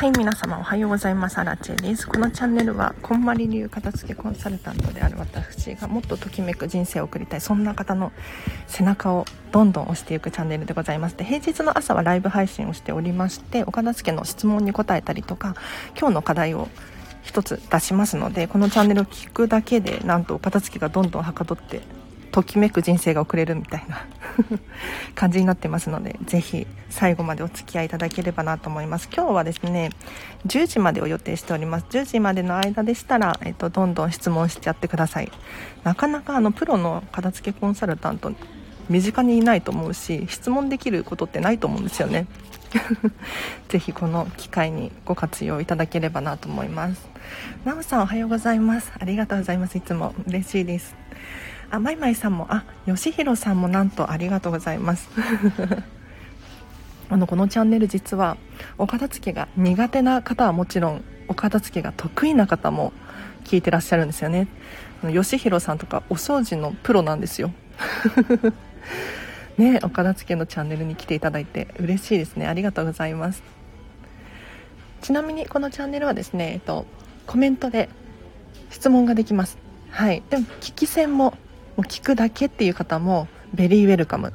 はい、皆様おはようございます。アラチェです。このチャンネルは、こんまり流片付けコンサルタントである私がもっとときめく人生を送りたい、そんな方の背中をどんどん押していくチャンネルでございます。で、平日の朝はライブ配信をしておりまして、お片付けの質問に答えたりとか、今日の課題を一つ出しますので、このチャンネルを聞くだけで、なんとお片付けがどんどんはかどってときめく人生が送れるみたいな 感じになってますのでぜひ最後までお付き合いいただければなと思います。今日はですね10時までを予定しております。10時までの間でしたら、えっと、どんどん質問しちゃってください。なかなかあのプロの片付けコンサルタント身近にいないと思うし質問できることってないと思うんですよね。ぜひこの機会にご活用いただければなと思います。なおさんおはようございます。ありがとうございます。いつも嬉しいです。あまいまいさんもあよしひろさんもなんとありがとうございます。あのこのチャンネル実はお片付けが苦手な方はもちろんお片付けが得意な方も聞いてらっしゃるんですよね。よしひろさんとかお掃除のプロなんですよ。ねお片付けのチャンネルに来ていただいて嬉しいですね。ありがとうございます。ちなみにこのチャンネルはですね、えっと、コメントで質問ができます。はい。でも聞き戦ももう聞くだけっていう方もベリーウェルカム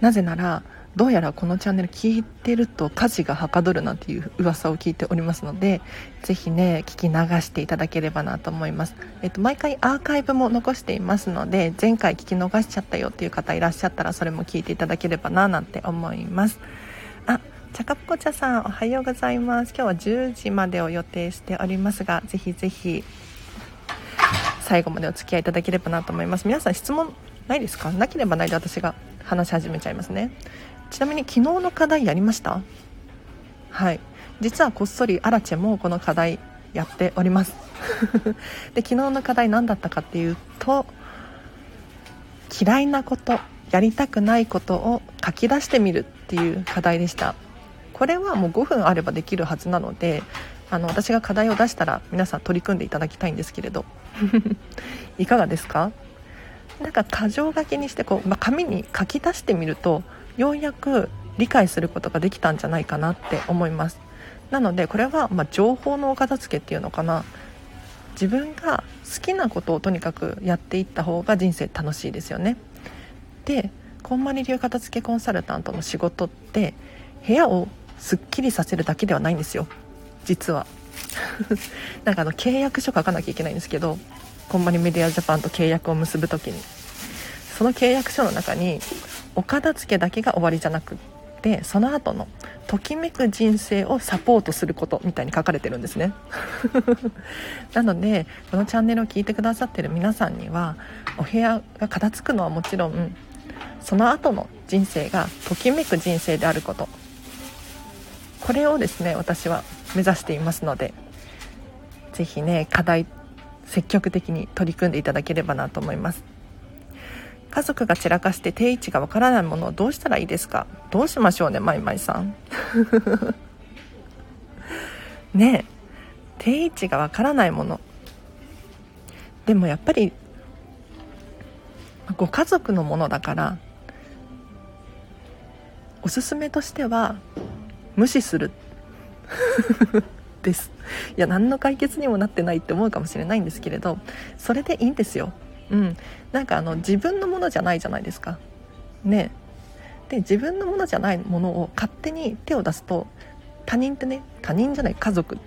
なぜならどうやらこのチャンネル聞いてると家事がはかどるなんていう噂を聞いておりますのでぜひね聞き流していただければなと思います、えっと、毎回アーカイブも残していますので前回聞き逃しちゃったよっていう方いらっしゃったらそれも聞いていただければななんて思います。あチャカプコ茶さんおはようございます。今日は10時までを予定しておりますがぜひぜひ最後までお付き合いいただければなと思います。皆さん質問ないですか？なければないで私が話し始めちゃいますね。ちなみに昨日の課題やりました？はい。実はこっそりアラチェもこの課題やっております。で昨日の課題何だったかっていうと嫌いなことやりたくないことを書き出してみるっていう課題でした。これはもう5分あればできるはずなのであの私が課題を出したら皆さん取り組んでいただきたいんですけれど。いかがですか？なんか箇条書きにしてこう、まあ、紙に書き出してみるとようやく理解することができたんじゃないかなって思います。なのでこれはま情報のお片付けっていうのかな。自分が好きなことをとにかくやっていった方が人生楽しいですよね。でこんまり流片付けコンサルタントの仕事って部屋をすっきりさせるだけではないんですよ実は。なんかあの契約書書かなきゃいけないんですけどコンバニメディアジャパンと契約を結ぶ時に。その契約書の中にお片付けだけが終わりじゃなくってその後のときめく人生をサポートすることみたいに書かれてるんですね。なのでこのチャンネルを聞いてくださってる皆さんにはお部屋が片付くのはもちろんその後の人生がときめく人生であること。これをですね私は目指していますので是非ね課題積極的に取り組んでいただければなと思います。家族が散らかして定位置がわからないものをどうしたらいいですか？どうしましょうねまいまいさん。ねえ定位置がわからないもの。でもやっぱりご家族のものだからおすすめとしては無視する。です。いや何の解決にもなってないって思うかもしれないんですけれどそれでいいんですよ。うん。なんかあの自分のものじゃないじゃないですか。ね。で自分のものじゃないものを勝手に手を出すと他人ってね他人じゃない家族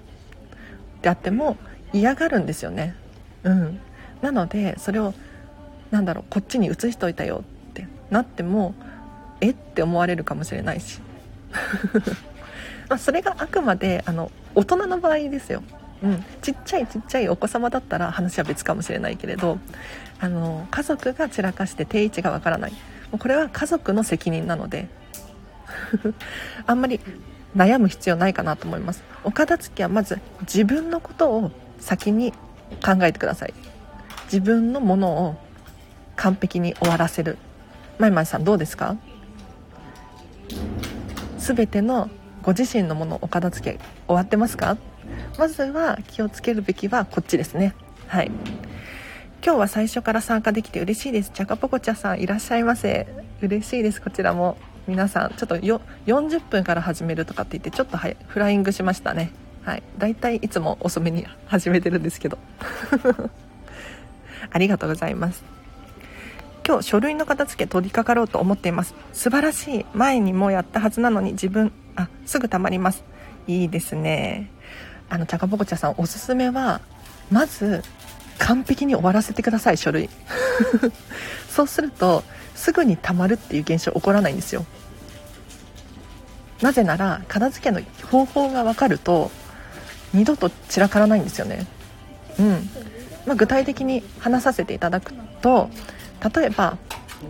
であっても嫌がるんですよね。うん。なのでそれをなんだろうこっちに移しといたよってなってもえ？って思われるかもしれないし。まあ、それがあくまであの大人の場合ですよ、うん、ちっちゃいちっちゃいお子様だったら話は別かもしれないけれどあの家族が散らかして定位置がわからない。もうこれは家族の責任なので あんまり悩む必要ないかなと思います。お片付けはまず自分のことを先に考えてください。自分のものを完璧に終わらせる。まいまいさんどうですか？全てのご自身のものお片付け終わってますか？まずは気をつけるべきはこっちですね。はい。今日は最初から参加できて嬉しいです。チャカポコチャさんいらっしゃいませ。嬉しいです。こちらも。皆さんちょっとよ40分から始めるとかって言ってちょっとはフライングしましたね。はい。大体いつも遅めに始めてるんですけど。ありがとうございます。今日書類の片付け取り掛かろうと思っています。素晴らしい。前にもやったはずなのに自分あすぐたまります。いいですね。あのチャカポコチャさんおすすめはまず完璧に終わらせてください書類。そうするとすぐにたまるっていう現象起こらないんですよ。なぜなら片付けの方法が分かると二度と散らからないんですよね。うん、まあ、具体的に話させていただくと例えば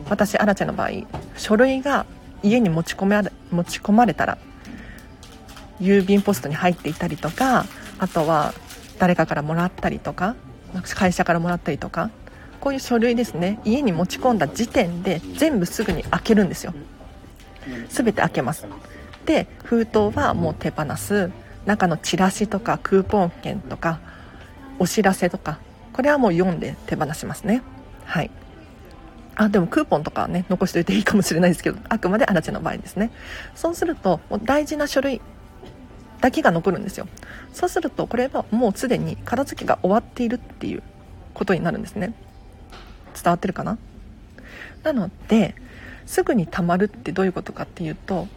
私アラチェの場合書類が家に持ち込め持ち込まれたら郵便ポストに入っていたりとかあとは誰かからもらったりとか会社からもらったりとかこういう書類ですね。家に持ち込んだ時点で全部すぐに開けるんですよ。全て開けます。で封筒はもう手放す。中のチラシとかクーポン券とかお知らせとかこれはもう読んで手放しますね。はい。あでもクーポンとかね残しておいていいかもしれないですけどあくまであなたの場合ですね。そうするともう大事な書類だけが残るんですよ。そうするとこれはもうすでに片付けが終わっているっていうことになるんですね。伝わってるかな？なのですぐにたまるってどういうことかっていうと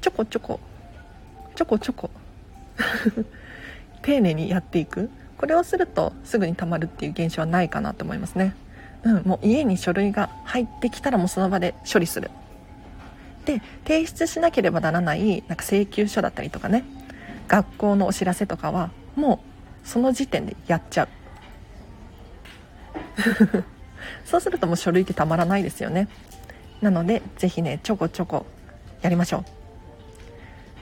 ちょこちょこちょこちょこ 丁寧にやっていく。これをするとすぐにたまるっていう現象はないかなと思いますね。うんもう家に書類が入ってきたらもうその場で処理する。で提出しなければならないなんか請求書だったりとかね。学校のお知らせとかはもうその時点でやっちゃう。そうするともう書類ってたまらないですよね。なので是非ねちょこちょこやりましょう。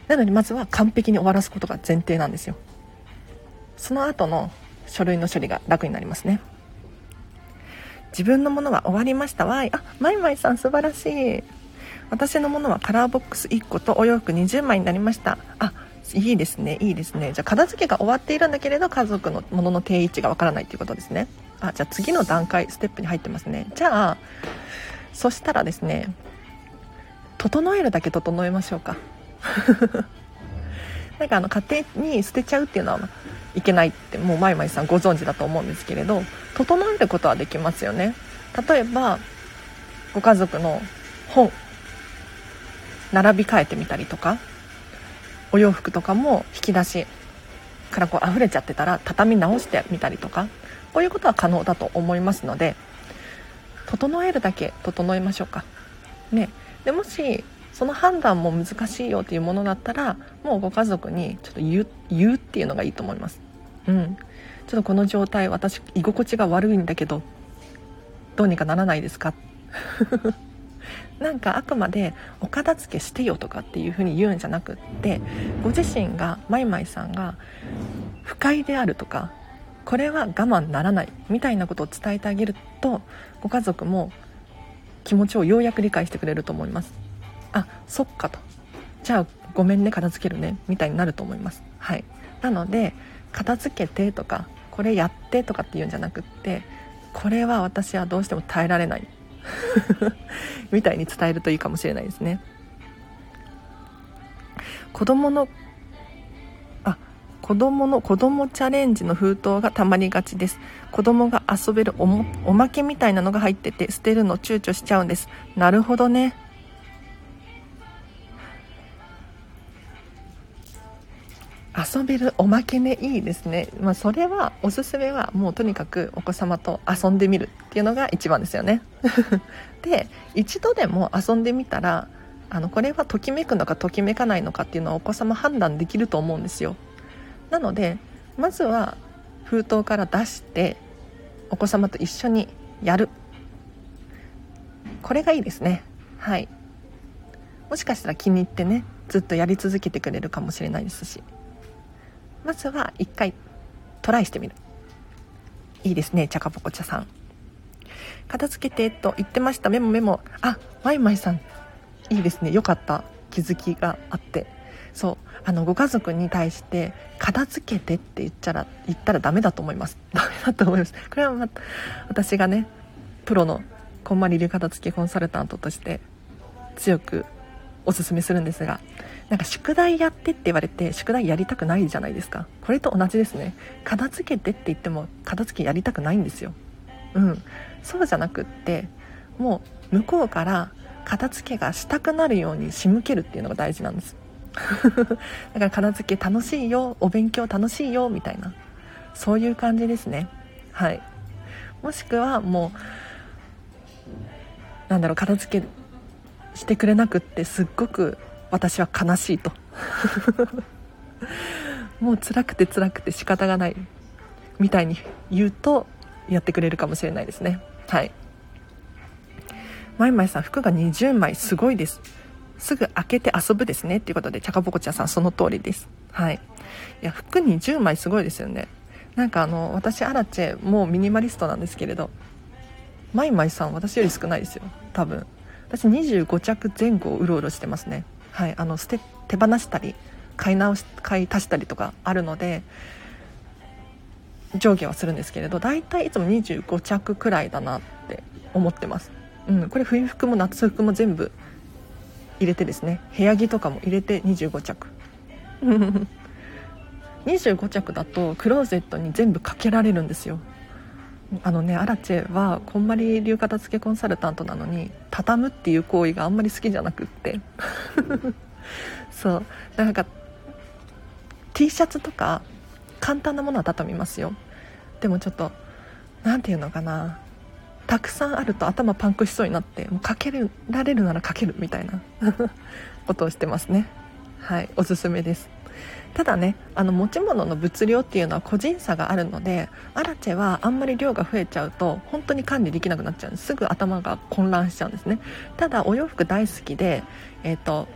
なのでまずは完璧に終わらすことが前提なんですよ。その後の書類の処理が楽になりますね。自分のものは終わりましたわい。あマイマイさん素晴らしい。私のものはカラーボックス1個とお洋服20枚になりました。あいいですね。いいですね。じゃあ片付けが終わっているんだけれど家族のものの定位置がわからないということですね。あじゃあ次の段階ステップに入ってますね。じゃあそしたらですね整えるだけ整えましょうか。なんかあの家庭に捨てちゃうっていうのはいけないってもうマイマイさんご存知だと思うんですけれど整えることはできますよね。例えばご家族の本並び替えてみたりとかお洋服とかも引き出しからこう溢れちゃってたら畳み直してみたりとかこういうことは可能だと思いますので整えるだけ整えましょうか。ね。でもしその判断も難しいよっていうものだったらもうご家族にちょっと言う言うっていうのがいいと思います。うん。ちょっとこの状態私居心地が悪いんだけどどうにかならないですか？なんかあくまでお片付けしてよとかっていう風に言うんじゃなくってご自身がマイマイさんが不快であるとかこれは我慢ならないみたいなことを伝えてあげるとご家族も気持ちをようやく理解してくれると思います。あそっかと。じゃあごめんね片付けるね。みたいになると思います。はい。なので片付けてとかこれやってとかっていうんじゃなくってこれは私はどうしても耐えられない。みたいに伝えるといいかもしれないですね。子供のあ子供の子供チャレンジの封筒がたまりがちです。子供が遊べるおもおまけみたいなのが入ってて捨てるの躊躇しちゃうんです。なるほどね。遊べるおまけねいいですね、まあ、それはおすすめはもうとにかくお子様と遊んでみるっていうのが一番ですよね。で一度でも遊んでみたらあのこれはときめくのかときめかないのかっていうのはお子様判断できると思うんですよ。なのでまずは封筒から出してお子様と一緒にやる。これがいいですね。はい。もしかしたら気に入ってねずっとやり続けてくれるかもしれないですし。まずは一回トライしてみる。いいですねチャカポコチャさん。片付けてと言ってました。メモメモ。あマイマイさん。いいですね。よかった。気づきがあって。そう。あのご家族に対して片付けてって言っちゃら言ったらダメだと思います。ダメだと思います。これは、ま、私がねプロのこんまり流片付けコンサルタントとして強くおすすめするんですがなんか宿題やってって言われて宿題やりたくないじゃないですか。これと同じですね。片付けてって言っても片付けやりたくないんですよ。うん。そうじゃなくってもう向こうから片付けがしたくなるように仕向けるっていうのが大事なんです。だから片付け楽しいよお勉強楽しいよみたいな。そういう感じですね。はい。もしくはもうなんだろう片付けしてくれなくってすっごく私は悲しいと。もう辛くて辛くて仕方がない。みたいに言うとやってくれるかもしれないですね。はい。まいまいさん服が20枚すごいです。すぐ開けて遊ぶですね。っていうことでチャカポコちゃんさんその通りです。はい。いや服20枚すごいですよね。なんかあの私アラチェもうミニマリストなんですけれどマイマイさん私より少ないですよ。多分。私25着前後うろうろしてますね。はいあの捨て手放したり買い直し買い足したりとかあるので上下はするんですけれど大体いつも25着くらいだなって思ってます。うんこれ冬服も夏服も全部入れてですね部屋着とかも入れて25着。25着だとクローゼットに全部かけられるんですよ。あのねアラチェはこんまり流片付けコンサルタントなのに畳むっていう行為があんまり好きじゃなくって。そう。なんか T シャツとか簡単なものは畳みますよ。でもちょっと何て言うのかな。たくさんあると頭パンクしそうになってもうかけられるならかけるみたいな。ことをしてますね。はい。おすすめですただねあの持ち物の物量っていうのは個人差があるのでアラチェはあんまり量が増えちゃうと本当に管理できなくなっちゃうんです。すぐ頭が混乱しちゃうんですね。ただお洋服大好きで、えーと、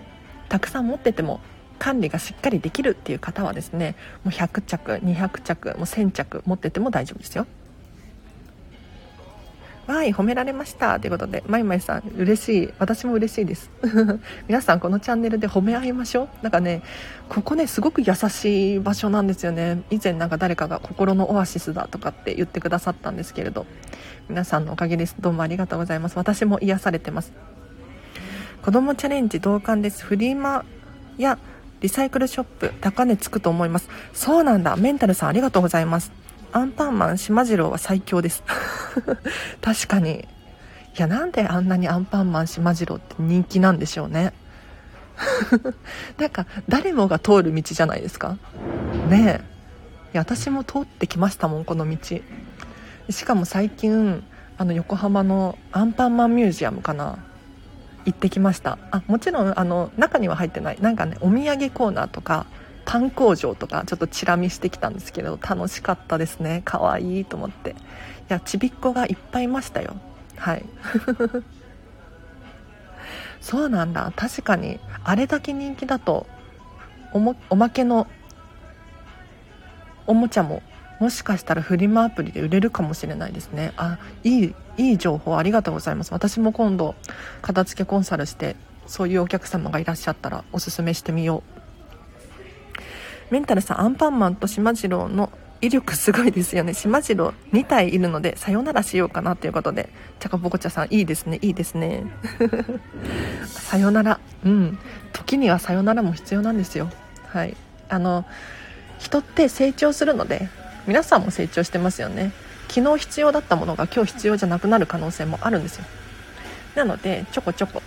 たくさん持ってても管理がしっかりできるっていう方はですねもう100着200着もう1000着持ってても大丈夫ですよ。わい、褒められました。ということで、まいまいさん、嬉しい。私も嬉しいです。皆さん、このチャンネルで褒め合いましょう。なんかね、ここね、すごく優しい場所なんですよね。以前なんか誰かが心のオアシスだとかって言ってくださったんですけれど、皆さんのおかげです。どうもありがとうございます。私も癒されてます。子供チャレンジ同感です。フリマやリサイクルショップ、高値つくと思います。そうなんだ。メンタルさんありがとうございます。アンパンマンしまじろうは最強です。確かに。いやなんであんなにアンパンマンしまじろうって人気なんでしょうね。なんか誰もが通る道じゃないですか。ねえ。いや私も通ってきましたもんこの道。しかも最近あの横浜のアンパンマンミュージアムかな。行ってきました。あもちろんあの中には入ってない。なんかねお土産コーナーとかパン工場とかちょっとチラ見してきたんですけど楽しかったですね。可愛いと思って。いやちびっこがいっぱいいましたよ。はい。そうなんだ。確かにあれだけ人気だとおもおまけのおもちゃももしかしたらフリマアプリで売れるかもしれないですね。あいいいい情報ありがとうございます。私も今度片付けコンサルしてそういうお客様がいらっしゃったらおすすめしてみよう。メンタルさん、アンパンマンとしまじろうの威力すごいですよね。しまじろう2体いるので、さよならしようかなということで、チャカポコチャさん、いいですね、いいですね。さよなら。うん。時にはさよならも必要なんですよ。はい。あの、人って成長するので、皆さんも成長してますよね。昨日必要だったものが今日必要じゃなくなる可能性もあるんですよ。なので、ちょこちょこ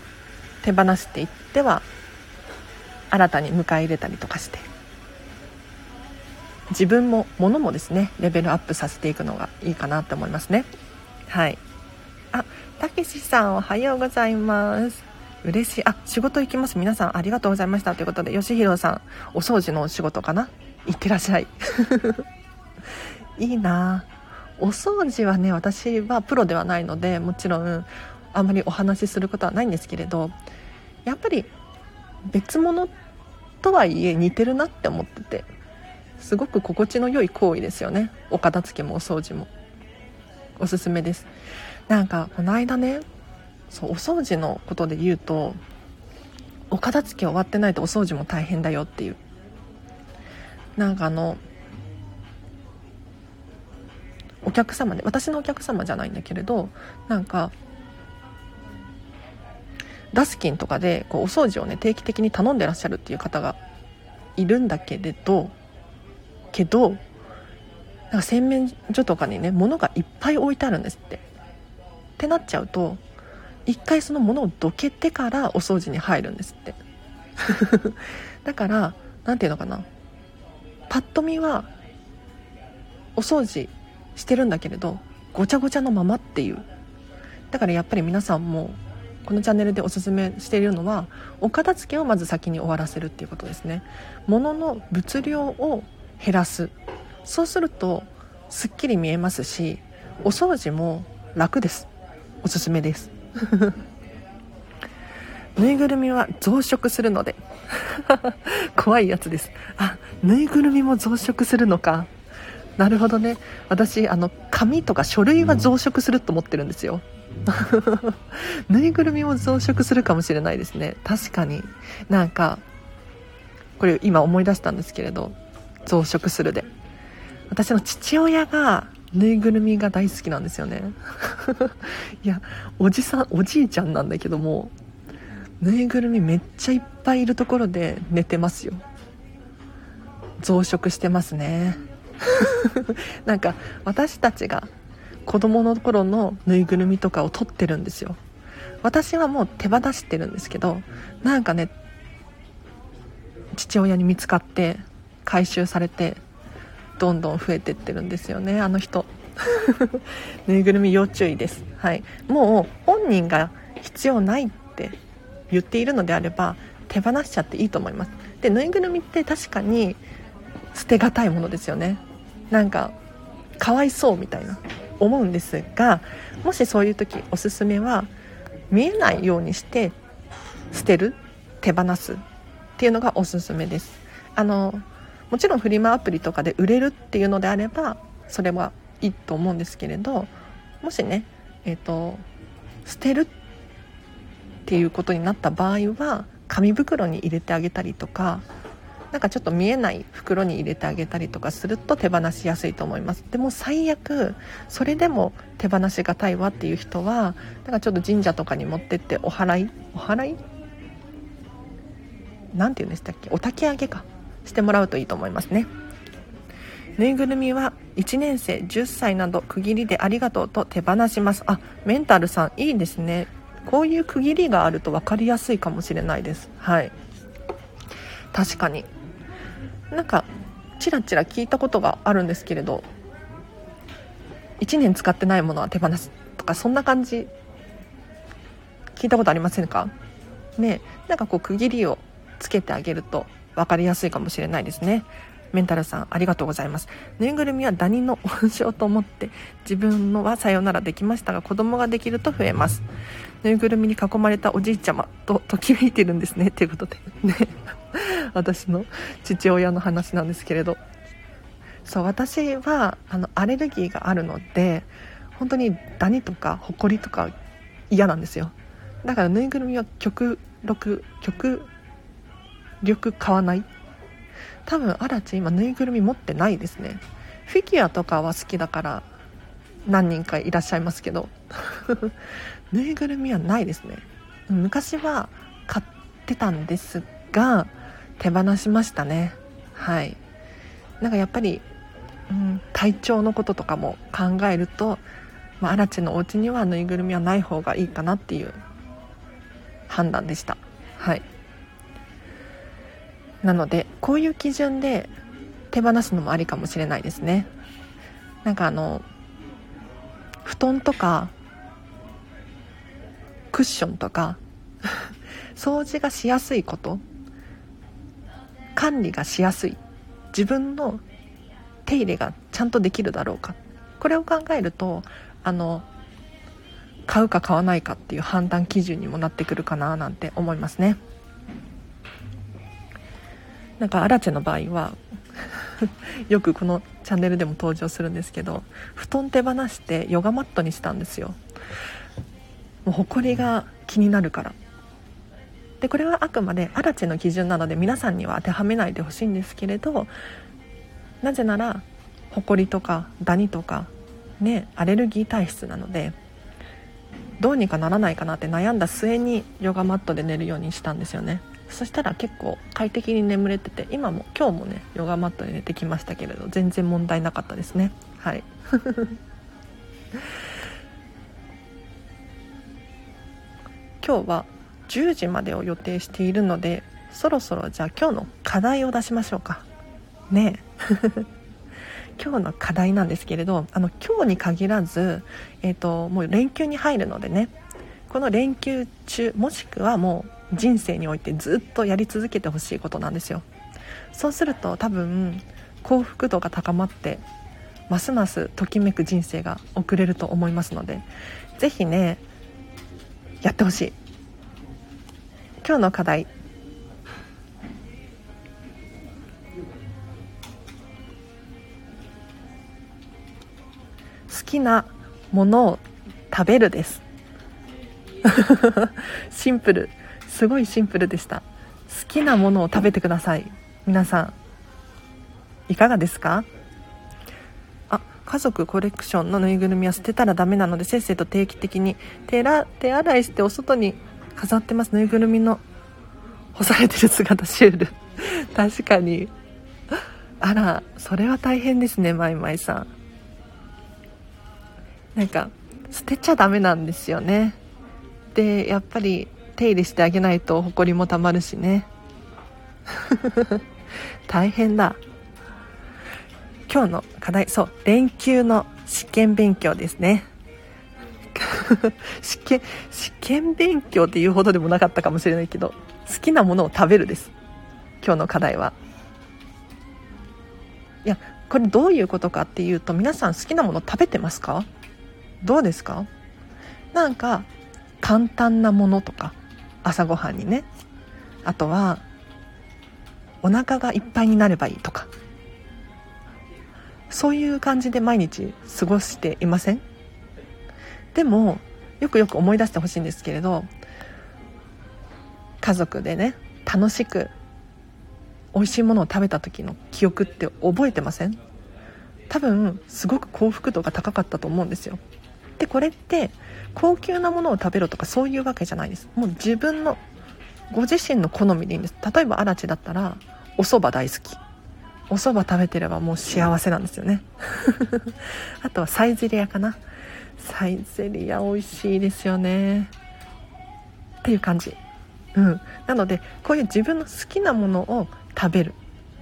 手放していっては、新たに迎え入れたりとかして、自分も物もですねレベルアップさせていくのがいいかなと思いますね。はい。あたけしさんおはようございます。嬉しい。あ仕事行きます。皆さんありがとうございました。ということでよしひろさんお掃除のお仕事かな？行ってらっしゃい。いいな。お掃除はね私はプロではないのでもちろんあんまりお話しすることはないんですけれどやっぱり別物とはいえ似てるなって思ってて。すごく心地の良い行為ですよね。お片付けもお掃除も。おすすめです。なんかこの間ねそうお掃除のことで言うとお片付け終わってないとお掃除も大変だよっていう。なんかあのお客様で私のお客様じゃないんだけれどなんかダスキンとかでこうお掃除をね定期的に頼んでらっしゃるっていう方がいるんだけれどけどなんか洗面所とかにね物がいっぱい置いてあるんですって。ってなっちゃうと一回その物をどけてからお掃除に入るんですって。だから何て言うのかな。パッと見はお掃除してるんだけれどごちゃごちゃのままっていう。だからやっぱり皆さんもこのチャンネルでおすすめしているのはお片付けをまず先に終わらせるっていうことですね。物の物量を減らす。そうするとすっきり見えますしお掃除も楽です。おすすめです。ぬいぐるみは増殖するので。怖いやつです。あぬいぐるみも増殖するのか。なるほどね。私あの紙とか書類は増殖すると思ってるんですよ。ぬいぐるみも増殖するかもしれないですね。確かに。なんかこれ今思い出したんですけれど増殖するで。私の父親がぬいぐるみが大好きなんですよね。いやおじさんおじいちゃんなんだけどもぬいぐるみめっちゃいっぱいいるところで寝てますよ。増殖してますね。なんか私たちが子供の頃のぬいぐるみとかを取ってるんですよ。私はもう手放してるんですけどなんかね父親に見つかって回収されてどんどん増えてってるんですよねあの人。ぬいぐるみ要注意です。はい。もう本人が必要ないって言っているのであれば手放しちゃっていいと思います。でぬいぐるみって確かに捨てがたいものですよね。なんかかわいそうみたいな思うんですがもしそういう時おすすめは見えないようにして捨てる手放すっていうのがおすすめです。あのもちろんフリマアプリとかで売れるっていうのであればそれはいいと思うんですけれどもしねえっ、ー、と捨てるっていうことになった場合は紙袋に入れてあげたりとかなんかちょっと見えない袋に入れてあげたりとかすると手放しやすいと思います。でも最悪それでも手放しがたいわっていう人はなんかちょっと神社とかに持ってってお祓いお祓い？何て言うんでしたっけ？お焚き上げか。してもらうといいと思いますね。ぬいぐるみは1年生10歳など区切りでありがとうと手放します。あメンタルさんいいですね。こういう区切りがあると分かりやすいかもしれないです。はい。確かに。なんかチラチラ聞いたことがあるんですけれど1年使ってないものは手放すとかそんな感じ。聞いたことありませんか？ねなんかこう区切りをつけてあげると分かりやすいかもしれないですね。メンタルさんありがとうございます。ぬいぐるみはダニの温床と思って自分のはさよならできましたが子供ができると増えます。ぬいぐるみに囲まれたおじいちゃまとときめいてるんですね。ということで。ね。私の父親の話なんですけれど。そう私はあのアレルギーがあるので本当にダニとかホコリとか嫌なんですよ。だからぬいぐるみは極力極力買わない？多分アラチ今ぬいぐるみ持ってないですね。フィギュアとかは好きだから何人かいらっしゃいますけど。ぬいぐるみはないですね。昔は買ってたんですが手放しましたね。はい。なんかやっぱり、うん、体調のこととかも考えると、まあ、アラチのお家にはぬいぐるみはない方がいいかなっていう判断でした。はい。なのでこういう基準で手放すのもありかもしれないですね。なんかあの布団とかクッションとか掃除がしやすいこと管理がしやすい自分の手入れがちゃんとできるだろうか。これを考えるとあの買うか買わないかっていう判断基準にもなってくるかななんて思いますね。なんかアラチェの場合は よくこのチャンネルでも登場するんですけど布団手放してヨガマットにしたんですよ。もう埃が気になるから。でこれはあくまでアラチェの基準なので皆さんには当てはめないでほしいんですけれどなぜならホコリとかダニとかねアレルギー体質なのでどうにかならないかなって悩んだ末にヨガマットで寝るようにしたんですよね。そしたら結構快適に眠れてて今も今日もねヨガマットで寝てきましたけれど全然問題なかったですね。はい。今日は10時までを予定しているのでそろそろじゃあ今日の課題を出しましょうか。ね 今日の課題なんですけれどあの今日に限らず、えーと、もう連休に入るのでねこの連休中もしくはもう人生においてずっとやり続けてほしいことなんですよ。そうすると多分幸福度が高まってますますときめく人生が送れると思いますので是非ねやってほしい。今日の課題。好きなものを食べるです。シンプル。すごいシンプルでした。好きなものを食べてください。皆さん。いかがですか？あ家族コレクションのぬいぐるみは捨てたらダメなのでせっせと定期的に手手洗いしてお外に飾ってます。ぬいぐるみの干されてる姿シュール。確かに。あらそれは大変ですねマイマイさん。なんか捨てちゃダメなんですよね。でやっぱり手入れしてあげないとホコリもたまるしね。大変だ。今日の課題そう連休の試験勉強ですね。試験試験勉強っていうほどでもなかったかもしれないけど好きなものを食べるです。今日の課題は。いやこれどういうことかっていうと皆さん好きなもの食べてますか？どうですか？なんか簡単なものとか。朝ごはんにね。あとはお腹がいっぱいになればいいとか。そういう感じで毎日過ごしていません？でもよくよく思い出してほしいんですけれど家族でね楽しく美味しいものを食べた時の記憶って覚えてません？多分すごく幸福度が高かったと思うんですよ。でこれって高級なものを食べろとかそういうわけじゃないです。もう自分のご自身の好みでいいんです。例えば嵐だったらお蕎麦大好き。お蕎麦食べてればもう幸せなんですよね。あとはサイゼリアかな。サイゼリア美味しいですよね。っていう感じ。うん。なのでこういう自分の好きなものを食べる。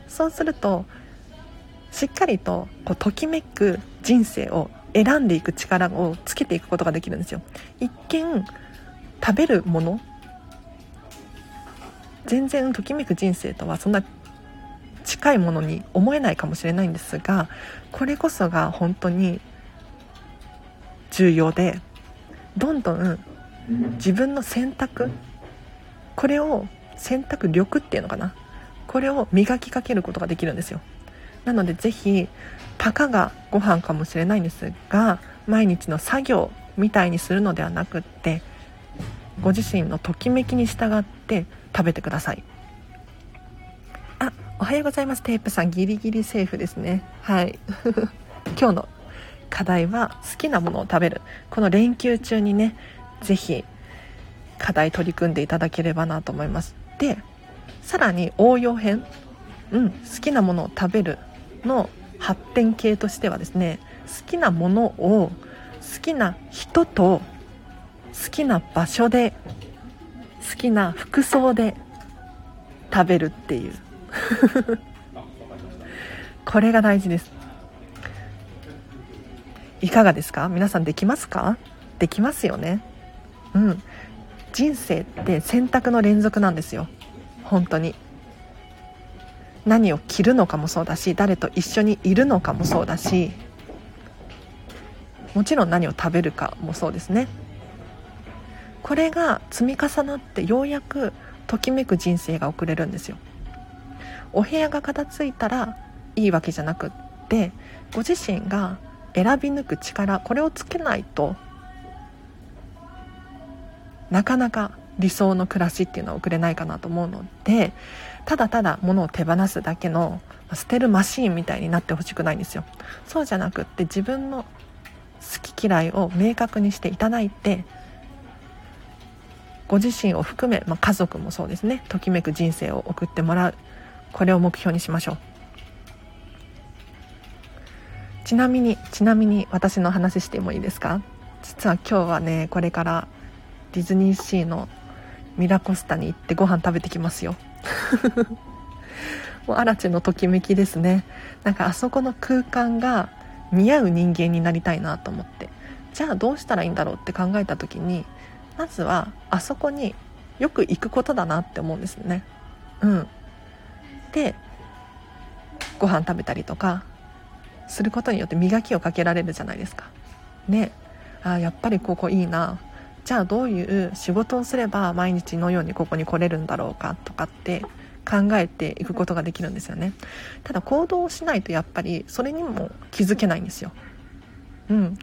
そうするとしっかりとこうときめく人生を選んでいく力をつけていくことができるんですよ。一見食べるもの全然ときめく人生とはそんな近いものに思えないかもしれないんですがこれこそが本当に重要でどんどん自分の選択これを選択力っていうのかなこれを磨きかけることができるんですよ。なのでぜひたかがご飯かもしれないんですが毎日の作業みたいにするのではなくってご自身のときめきに従って食べてください。あおはようございます。テープさんギリギリセーフですね。はい。今日の課題は好きなものを食べる。この連休中にね是非課題取り組んでいただければなと思います。でさらに応用編。うん好きなものを食べるの発展系としてはですね好きなものを好きな人と好きな場所で好きな服装で食べるっていう。これが大事です。いかがですか？皆さんできますか？できますよね。うん。人生って選択の連続なんですよ。本当に。何を着るのかもそうだし誰と一緒にいるのかもそうだしもちろん何を食べるかもそうですね。これが積み重なってようやくときめく人生が送れるんですよ。お部屋が片付いたらいいわけじゃなくってご自身が選び抜く力これをつけないとなかなか理想の暮らしっていうのは送れないかなと思うのでただただ物を手放すだけの捨てるマシーンみたいになってほしくないんですよ。そうじゃなくって自分の好き嫌いを明確にしていただいてご自身を含め、まあ、家族もそうですね。ときめく人生を送ってもらう。これを目標にしましょう。ちなみにちなみに私の話してもいいですか？実は今日はねこれからディズニーシーのミラコスタに行ってご飯食べてきますよ。もうアラチのときめきですね。なんかあそこの空間が似合う人間になりたいなと思って。じゃあどうしたらいいんだろうって考えた時にまずはあそこによく行くことだなって思うんですよね。うん。でご飯食べたりとかすることによって磨きをかけられるじゃないですか。ね。あやっぱりここいいな。じゃあどういう仕事をすれば毎日のようにここに来れるんだろうかとかって考えていくことができるんですよね。ただ行動をしないとやっぱりそれにも気づけないんですよ。うん。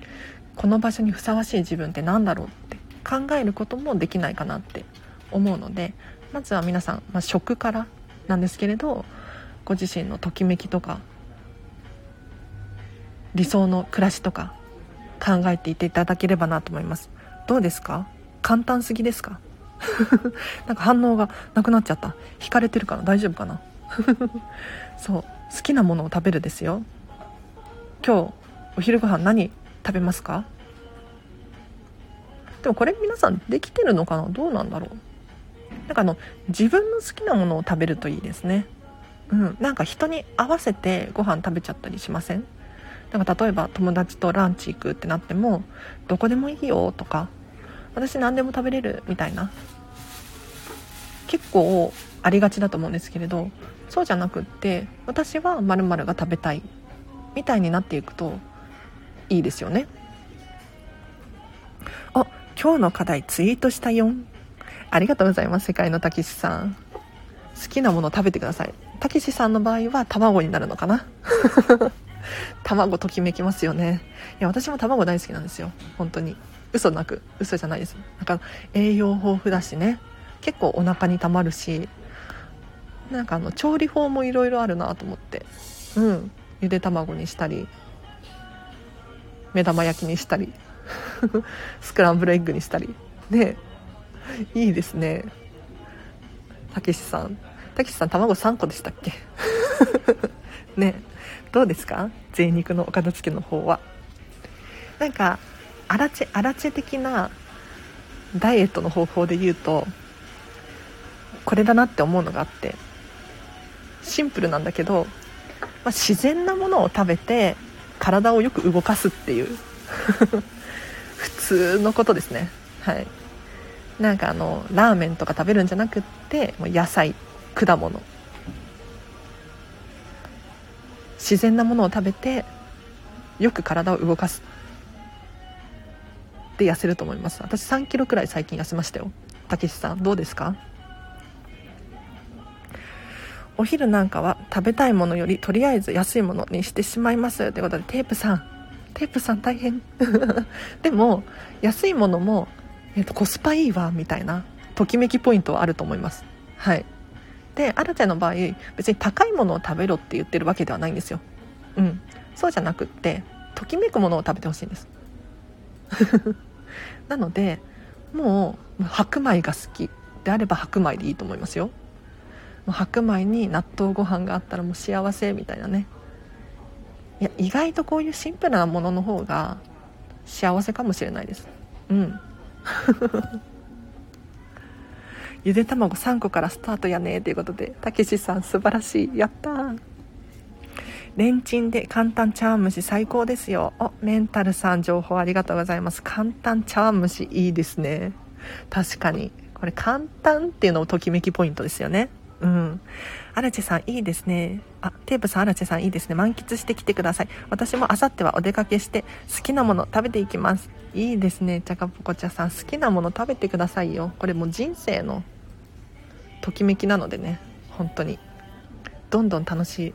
この場所にふさわしい自分って何だろうって考えることもできないかなって思うのでまずは皆さん、まあ、食からなんですけれどご自身のときめきとか理想の暮らしとか考えていっていただければなと思います。どうですか？簡単すぎですか？なんか反応がなくなっちゃった。引かれてるかな大丈夫かな？そう。好きなものを食べるですよ。今日お昼ご飯何食べますか？でもこれ皆さんできてるのかな？どうなんだろう？なんかあの自分の好きなものを食べるといいですね。うん。なんか人に合わせてご飯食べちゃったりしません？なんか例えば友達とランチ行くってなってもどこでもいいよとか私何でも食べれるみたいな。結構ありがちだと思うんですけれどそうじゃなくって私はまるが食べたいみたいになっていくといいですよね。あ今日の課題ツイートしたよ。ありがとうございます世界のたけしさん。好きなもの食べてください。たけしさんの場合は卵になるのかな。卵ときめきますよね。いや私も卵大好きなんですよ。本当に。嘘なく嘘じゃないです。なんか栄養豊富だしね。結構お腹にたまるしなんかあの調理法もいろいろあるなと思って。うん。ゆで卵にしたり目玉焼きにしたり スクランブルエッグにしたり。ね。いいですね。たけしさん。たけしさん卵3個でしたっけ？ね。どうですか？贅肉のお片付けの方は。なんかアラチェアラチェ的なダイエットの方法で言うとこれだなって思うのがあってシンプルなんだけど、まあ、自然なものを食べて体をよく動かすっていう 普通のことですね。はい。なんかあのラーメンとか食べるんじゃなくってもう野菜果物。自然なものを食べてよく体を動かす。で痩せると思います。私3キロくらい最近痩せましたよ。たけしさんどうですか？お昼なんかは食べたいものよりとりあえず安いものにしてしまいます。ということでテープさん。テープさん大変。でも安いものも、えーと、コスパいいわみたいなときめきポイントはあると思います。はい。でアラちゃんの場合別に高いものを食べろって言ってるわけではないんですよ。うん。そうじゃなくってときめくものを食べてほしいんです。なのでもう白米が好き。であれば白米でいいと思いますよ。もう白米に納豆ご飯があったらもう幸せみたいなね。いや意外とこういうシンプルなものの方が幸せかもしれないです。うん。ゆで卵3個からスタートやね。ということでたけしさん素晴らしい。やったー。レンチンで簡単茶碗蒸し最高ですよおメンタルさん情報ありがとうございます簡単茶碗蒸しいいですね確かにこれ簡単っていうのもときめきポイントですよねうん。アラチェさんいいですね。あ、テープさん、アラチェさんいいですね。満喫してきてください。私もあさってはお出かけして好きなもの食べていきます。いいですね。チャカポコチャさん、好きなもの食べてくださいよ。これもう人生のときめきなのでね、本当に。どんどん楽しい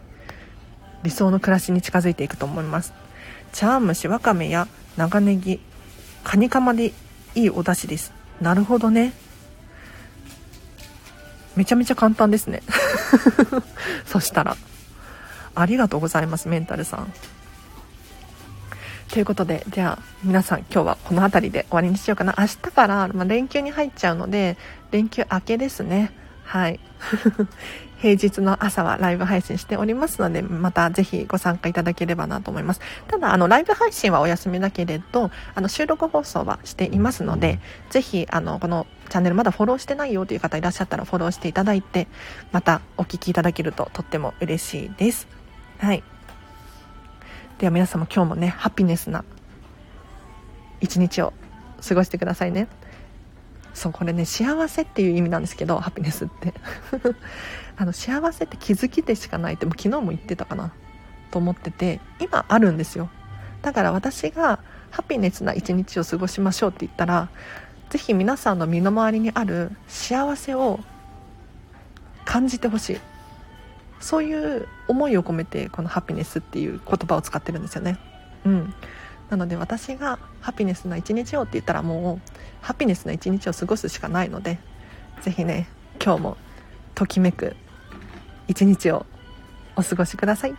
理想の暮らしに近づいていくと思います。茶碗蒸し、わかめや長ネギ、カニカマでいいお出汁です。なるほどね。めちゃめちゃ簡単ですね そしたらありがとうございますメンタルさんということでじゃあ皆さん今日はこの辺りで終わりにしようかな明日から、ま、連休に入っちゃうので連休明けですねはい平日の朝はライブ配信しておりますので、またぜひご参加いただければなと思います。ただ、あの、ライブ配信はお休みだけれど、あの、収録放送はしていますので、ぜひ、あの、このチャンネルまだフォローしてないよという方いらっしゃったらフォローしていただいて、またお聴きいただけるととっても嬉しいです。はい。では皆様今日もね、ハピネスな一日を過ごしてくださいね。そうこれね幸せっていう意味なんですけどハピネスって。あの幸せって気づきでしかないっても昨日も言ってたかな。と思ってて今あるんですよ。だから私がハピネスな一日を過ごしましょうって言ったら是非皆さんの身の回りにある幸せを感じてほしい。そういう思いを込めてこのハピネスっていう言葉を使ってるんですよね。うん。なので私がハピネスな一日をって言ったらもうハピネスな一日を過ごすしかないので是非ね今日もときめく一日をお過ごしください。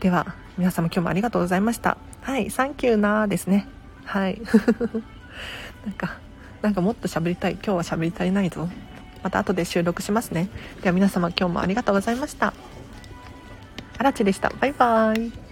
では皆様今日もありがとうございました。はいサンキューなーですね。はい。なんかなんかもっと喋りたい。今日は喋り足りないぞ。また後で収録しますね。では皆様今日もありがとうございました。あらちでした。バイバーイ。